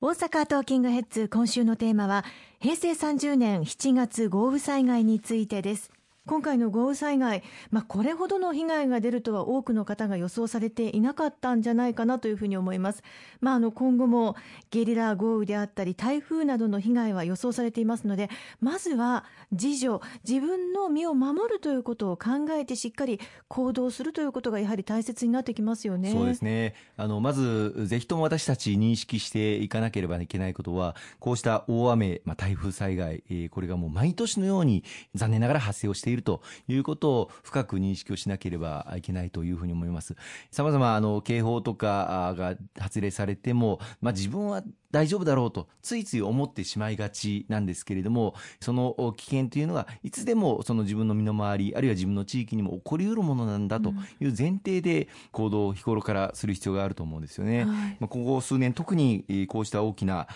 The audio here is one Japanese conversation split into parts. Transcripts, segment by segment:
大阪トーキングヘッズ今週のテーマは平成30年7月豪雨災害についてです。今回の豪雨災害、まあ、これほどの被害が出るとは多くの方が予想されていなかったんじゃないかなというふうに思います。まあ、あの今後もゲリラ豪雨であったり台風などの被害は予想されていますのでまずは自助自分の身を守るということを考えてしっかり行動するということがやはり大切になってきますよね。そうですねあのまずぜひとも私たち認識していかなければいけないことはこうした大雨、まあ、台風災害、えー、これがもう毎年のように残念ながら発生をしているるということを深く認識をしなければいけないというふうに思います。様々あの警報とかが発令されても、まあ、自分は大丈夫だろうとついつい思ってしまいがちなんですけれどもその危険というのはいつでもその自分の身の回りあるいは自分の地域にも起こりうるものなんだという前提で行動を日頃からする必要があると思うんですよね。はい、まあ、ここ数年特にこうした大きな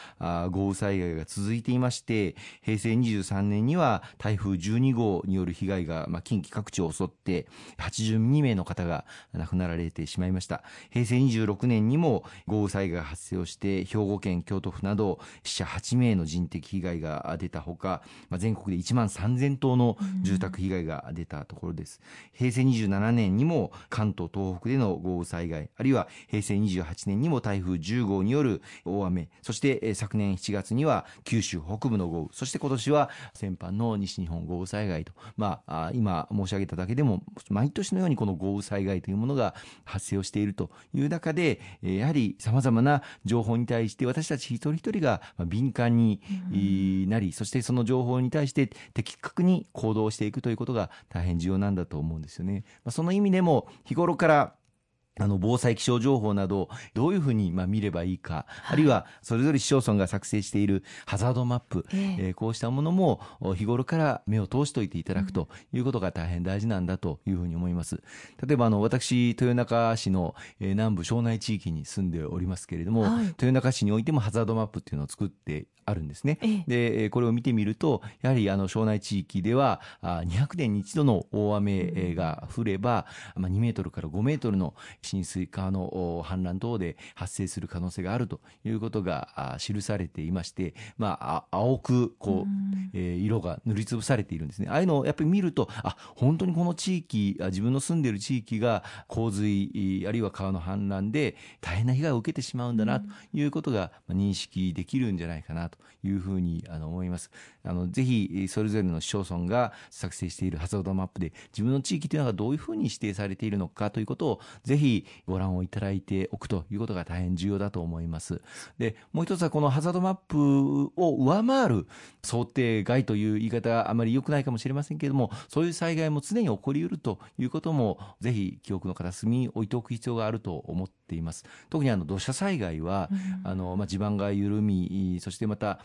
豪雨災害が続いていまして平成23年には台風12号による被害がまあ近畿各地を襲って82名の方が亡くなられてしまいました。平成26年にも豪雨災害が発生をして兵庫県京都府など死者8名の人的被害が出たほか、まあ、全国で1万3000棟の住宅被害が出たところです、平成27年にも関東東北での豪雨災害あるいは平成28年にも台風10号による大雨そして昨年7月には九州北部の豪雨そして今年は先般の西日本豪雨災害と、まあ、今申し上げただけでも毎年のようにこの豪雨災害というものが発生をしているという中でやはりさまざまな情報に対して私たち一人一人が敏感になり、そしてその情報に対して的確に行動していくということが大変重要なんだと思うんですよね。その意味でも日頃からあの防災気象情報などどういうふうにまあ見ればいいか、はい、あるいはそれぞれ市町村が作成しているハザードマップ、えー、えー、こうしたものも日頃から目を通しておいていただくということが大変大事なんだというふうに思います。例えばあの私豊中市の南部庄内地域に住んでおりますけれども、はい、豊中市においてもハザードマップっていうのを作ってあるんですね。で、これを見てみると、やはりあの庄内地域では200年に一度の大雨が降れば、まあ、2メートルから5メートルの浸水川の氾濫等で発生する可能性があるということが記されていまして、まあ、青くこう、え色が塗りつぶされているんですね。ああいうのをやっぱり見ると、あ、本当にこの地域、自分の住んでいる地域が洪水、あるいは川の氾濫で大変な被害を受けてしまうんだなということが認識できるんじゃないかなというふうにあの思います。あのぜひそれぞれの市町村が作成しているハザードマップで自分の地域というのがどういうふうに指定されているのかということをぜひご覧をいただいておくということが大変重要だと思います。で、もう一つはこのハザードマップを上回る想定外という言い方はあまり良くないかもしれませんけれども、そういう災害も常に起こりうるということもぜひ記憶の片隅に置いておく必要があると思っています。特にあの土砂災害は、うん、あのまあ、地盤が緩み、そしてまた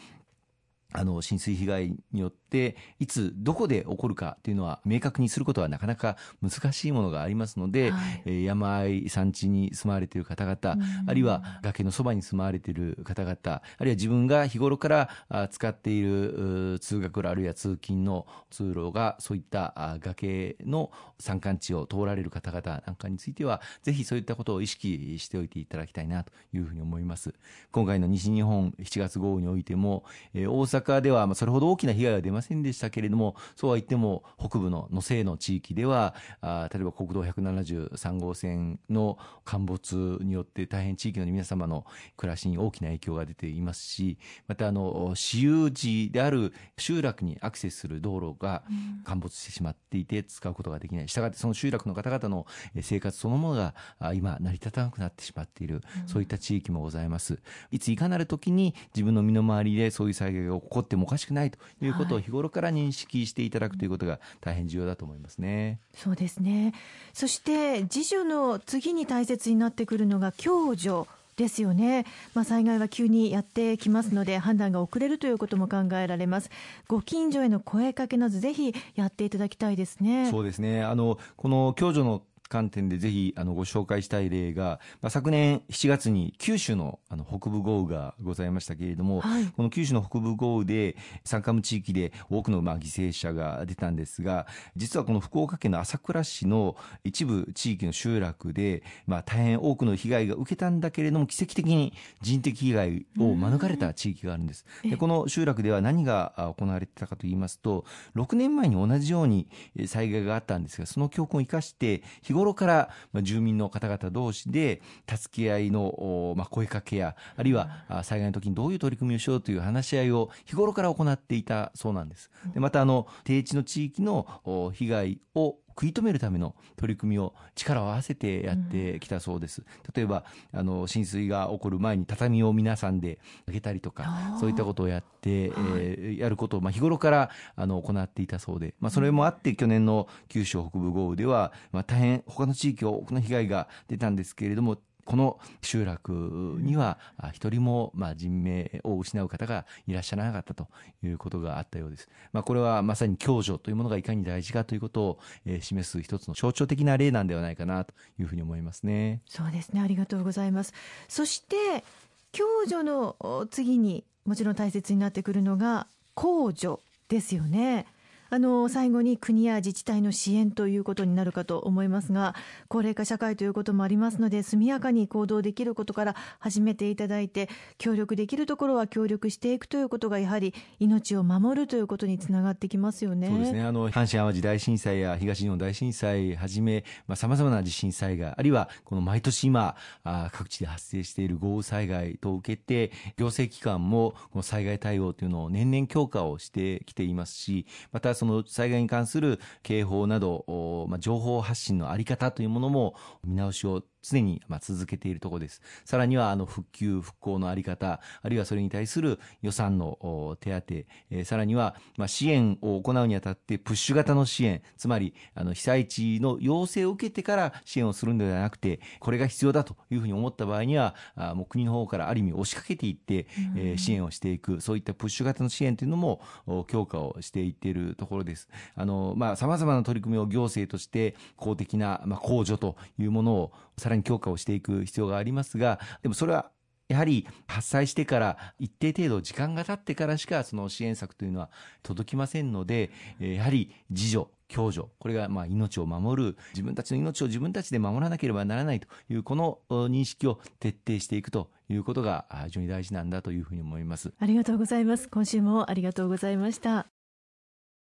あの浸水被害によっていつどこで起こるかというのは明確にすることはなかなか難しいものがありますので、はい、山あい山地に住まわれている方々、あるいは崖のそばに住まわれている方々あるいは自分が日頃から使っている通学路あるいは通勤の通路がそういった崖の山間地を通られる方々なんかについてはぜひそういったことを意識しておいていただきたいなというふうに思います。今回の西日本7月豪雨においても、えー、大阪ではそれほど大きな被害は出ませんでしたけれどもそうは言っても北部の野西の地域ではあ例えば国道173号線の陥没によって大変地域の皆様の暮らしに大きな影響が出ていますしまたあの私有地である集落にアクセスする道路が陥没してしまっていて使うことができない。したがってその集落の方々の生活そのものが今成り立たなくなってしまっている、そういった地域もございます。いついかなる時に自分の身の回りでそういう災害が起こってもおかしくないということを日頃から認識していただくということが大変重要だと思いますね。そうですね。そして自助の次に大切になってくるのが共助ですよね、まあ、災害は急にやってきますので判断が遅れるということも考えられます。ご近所への声かけなどぜひやっていただきたいですね。そうですね。あのこの共助の観点でぜひあのご紹介したい例が、まあ、昨年7月に九州のあの北部豪雨がございましたけれども、はい、この九州の北部豪雨で山間部地域で多くのまあ犠牲者が出たんですが実はこの福岡県の朝倉市の一部地域の集落で、まあ、大変多くの被害が受けたんだけれども奇跡的に人的被害を免れた地域があるんです。でこの集落では何が行われてたかといいますと6年前に同じように災害があったんですがその教訓を生かして日頃から住民の方々同士で助け合いのまあ声かけやあるいは災害の時にどういう取り組みをしようという話し合いを日頃から行っていたそうなんです。でまたあの低地の地域の被害を食い止めるための取り組みを力を合わせてやってきたそうです。例えば、あの、浸水が起こる前に畳を皆さんであげたりとか、そういったことをやって、えー、やることを、まあ、日頃から、あの、行っていたそうで、まあ、それもあって、去年の九州北部豪雨では、まあ、大変、他の地域多くの被害が出たんですけれども、この集落には一人もまあ人命を失う方がいらっしゃらなかったということがあったようです。まあ、これはまさに共助というものがいかに大事かということを示す一つの象徴的な例なんではないかなというふうに思いますね。そうですね。ありがとうございます。そして共助の次にもちろん大切になってくるのが公助ですよね。あの最後に国や自治体の支援ということになるかと思いますが高齢化社会ということもありますので速やかに行動できることから始めていただいて協力できるところは協力していくということがやはり命を守るということにつながってきますよね。そうですねあの阪神・淡路大震災や東日本大震災はじめさまざ、まな地震災害あるいはこの毎年今あ各地で発生している豪雨災害と受けて行政機関もこの災害対応というのを年々強化をしてきていますしまたその災害に関する警報など、まあ、情報発信のあり方というものも見直しを常にま続けているところです。さらにはあの復旧復興のあり方、あるいはそれに対する予算の手当、えー、さらにはま支援を行うにあたってプッシュ型の支援、つまりあの被災地の要請を受けてから支援をするのではなくて、これが必要だというふうに思った場合には、あもう国の方からある意味押しかけていって、えー、支援をしていく、そういったプッシュ型の支援というのも強化をしていっているところです。あのまあ様々な取り組みを行政として公的なまあ控除というものをさらに強化をしていく必要がありますが、でもそれはやはり発災してから一定程度時間が経ってからしかその支援策というのは届きませんので、やはり自助、共助、これがまあ命を守る、自分たちの命を自分たちで守らなければならないというこの認識を徹底していくということが非常に大事なんだというふうに思います。ありがとうございます。今週もありがとうございました。